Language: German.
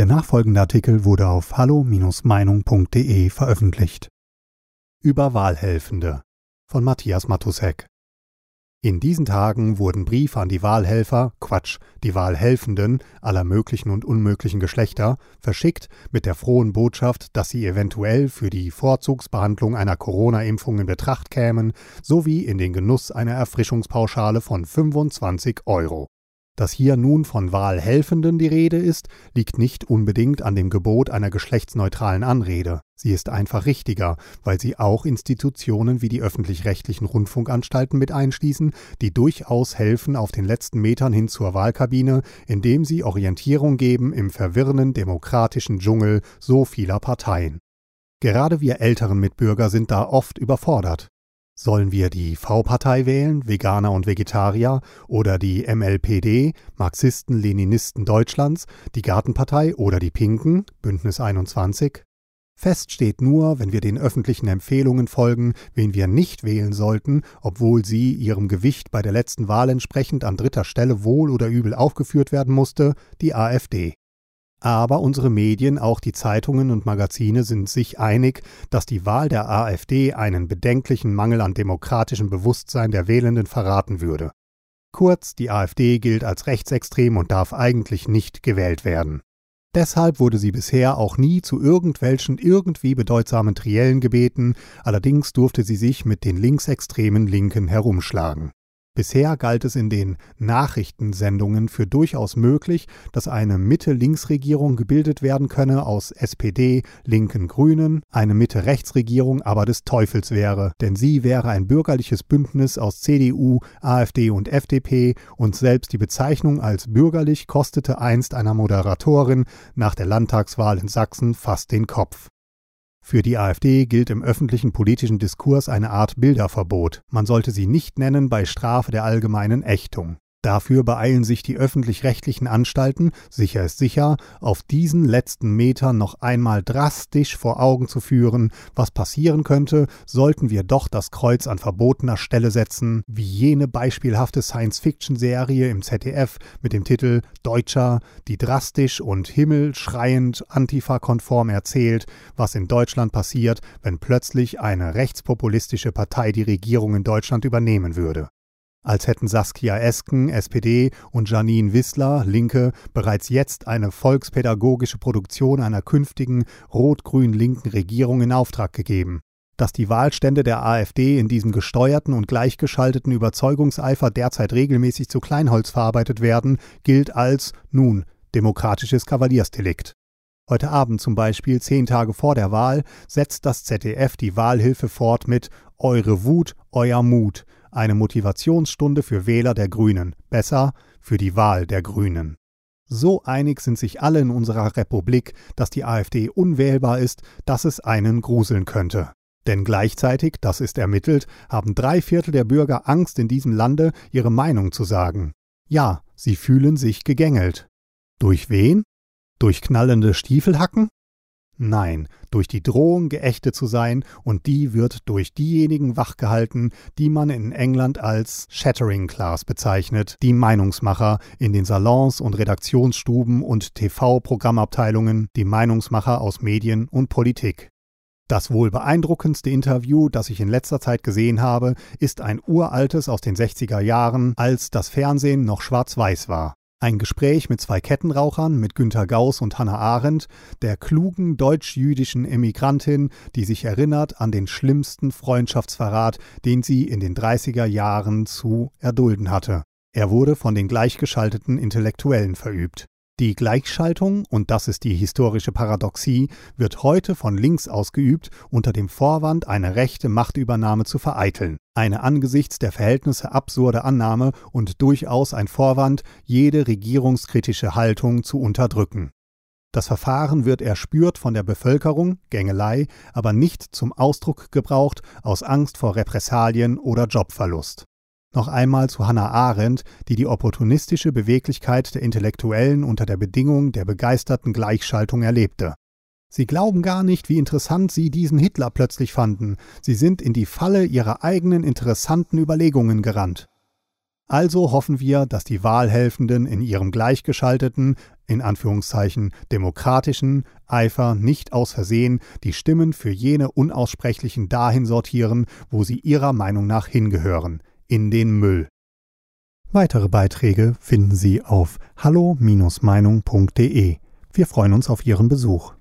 Der nachfolgende Artikel wurde auf hallo-meinung.de veröffentlicht. Über Wahlhelfende von Matthias Matusek. In diesen Tagen wurden Briefe an die Wahlhelfer, Quatsch, die Wahlhelfenden aller möglichen und unmöglichen Geschlechter verschickt mit der frohen Botschaft, dass sie eventuell für die Vorzugsbehandlung einer Corona-Impfung in Betracht kämen, sowie in den Genuss einer Erfrischungspauschale von 25 Euro. Dass hier nun von Wahlhelfenden die Rede ist, liegt nicht unbedingt an dem Gebot einer geschlechtsneutralen Anrede. Sie ist einfach richtiger, weil sie auch Institutionen wie die öffentlich-rechtlichen Rundfunkanstalten mit einschließen, die durchaus helfen auf den letzten Metern hin zur Wahlkabine, indem sie Orientierung geben im verwirrenden demokratischen Dschungel so vieler Parteien. Gerade wir älteren Mitbürger sind da oft überfordert. Sollen wir die V-Partei wählen, Veganer und Vegetarier, oder die MLPD, Marxisten, Leninisten Deutschlands, die Gartenpartei oder die Pinken, Bündnis 21? Fest steht nur, wenn wir den öffentlichen Empfehlungen folgen, wen wir nicht wählen sollten, obwohl sie ihrem Gewicht bei der letzten Wahl entsprechend an dritter Stelle wohl oder übel aufgeführt werden musste, die AfD. Aber unsere Medien, auch die Zeitungen und Magazine, sind sich einig, dass die Wahl der AfD einen bedenklichen Mangel an demokratischem Bewusstsein der Wählenden verraten würde. Kurz, die AfD gilt als rechtsextrem und darf eigentlich nicht gewählt werden. Deshalb wurde sie bisher auch nie zu irgendwelchen irgendwie bedeutsamen Triellen gebeten, allerdings durfte sie sich mit den linksextremen Linken herumschlagen. Bisher galt es in den Nachrichtensendungen für durchaus möglich, dass eine Mitte-Links-Regierung gebildet werden könne aus SPD, Linken, Grünen, eine Mitte-Rechts-Regierung aber des Teufels wäre, denn sie wäre ein bürgerliches Bündnis aus CDU, AfD und FDP und selbst die Bezeichnung als bürgerlich kostete einst einer Moderatorin nach der Landtagswahl in Sachsen fast den Kopf. Für die AfD gilt im öffentlichen politischen Diskurs eine Art Bilderverbot. Man sollte sie nicht nennen bei Strafe der allgemeinen Ächtung. Dafür beeilen sich die öffentlich-rechtlichen Anstalten, sicher ist sicher, auf diesen letzten Metern noch einmal drastisch vor Augen zu führen, was passieren könnte, sollten wir doch das Kreuz an verbotener Stelle setzen, wie jene beispielhafte Science-Fiction-Serie im ZDF mit dem Titel Deutscher, die drastisch und himmelschreiend antifa-konform erzählt, was in Deutschland passiert, wenn plötzlich eine rechtspopulistische Partei die Regierung in Deutschland übernehmen würde als hätten Saskia Esken, SPD, und Janine Wissler, Linke, bereits jetzt eine volkspädagogische Produktion einer künftigen rot-grün-linken Regierung in Auftrag gegeben. Dass die Wahlstände der AfD in diesem gesteuerten und gleichgeschalteten Überzeugungseifer derzeit regelmäßig zu Kleinholz verarbeitet werden, gilt als, nun, demokratisches Kavaliersdelikt. Heute Abend zum Beispiel, zehn Tage vor der Wahl, setzt das ZDF die Wahlhilfe fort mit Eure Wut, euer Mut, eine Motivationsstunde für Wähler der Grünen, besser für die Wahl der Grünen. So einig sind sich alle in unserer Republik, dass die AfD unwählbar ist, dass es einen gruseln könnte. Denn gleichzeitig, das ist ermittelt, haben drei Viertel der Bürger Angst in diesem Lande, ihre Meinung zu sagen. Ja, sie fühlen sich gegängelt. Durch wen? Durch knallende Stiefelhacken? Nein, durch die Drohung geächtet zu sein, und die wird durch diejenigen wachgehalten, die man in England als Shattering Class bezeichnet, die Meinungsmacher in den Salons und Redaktionsstuben und TV-Programmabteilungen, die Meinungsmacher aus Medien und Politik. Das wohl beeindruckendste Interview, das ich in letzter Zeit gesehen habe, ist ein uraltes aus den 60er Jahren, als das Fernsehen noch schwarz-weiß war. Ein Gespräch mit zwei Kettenrauchern, mit Günter Gauss und Hannah Arendt, der klugen deutsch-jüdischen Emigrantin, die sich erinnert an den schlimmsten Freundschaftsverrat, den sie in den 30er Jahren zu erdulden hatte. Er wurde von den gleichgeschalteten Intellektuellen verübt. Die Gleichschaltung, und das ist die historische Paradoxie, wird heute von links ausgeübt, unter dem Vorwand, eine rechte Machtübernahme zu vereiteln. Eine angesichts der Verhältnisse absurde Annahme und durchaus ein Vorwand, jede regierungskritische Haltung zu unterdrücken. Das Verfahren wird erspürt von der Bevölkerung, Gängelei, aber nicht zum Ausdruck gebraucht aus Angst vor Repressalien oder Jobverlust. Noch einmal zu Hannah Arendt, die die opportunistische Beweglichkeit der Intellektuellen unter der Bedingung der begeisterten Gleichschaltung erlebte. Sie glauben gar nicht, wie interessant Sie diesen Hitler plötzlich fanden. Sie sind in die Falle Ihrer eigenen interessanten Überlegungen gerannt. Also hoffen wir, dass die Wahlhelfenden in ihrem gleichgeschalteten, in Anführungszeichen demokratischen Eifer nicht aus Versehen die Stimmen für jene Unaussprechlichen dahin sortieren, wo sie ihrer Meinung nach hingehören, in den Müll. Weitere Beiträge finden Sie auf hallo-meinung.de. Wir freuen uns auf Ihren Besuch.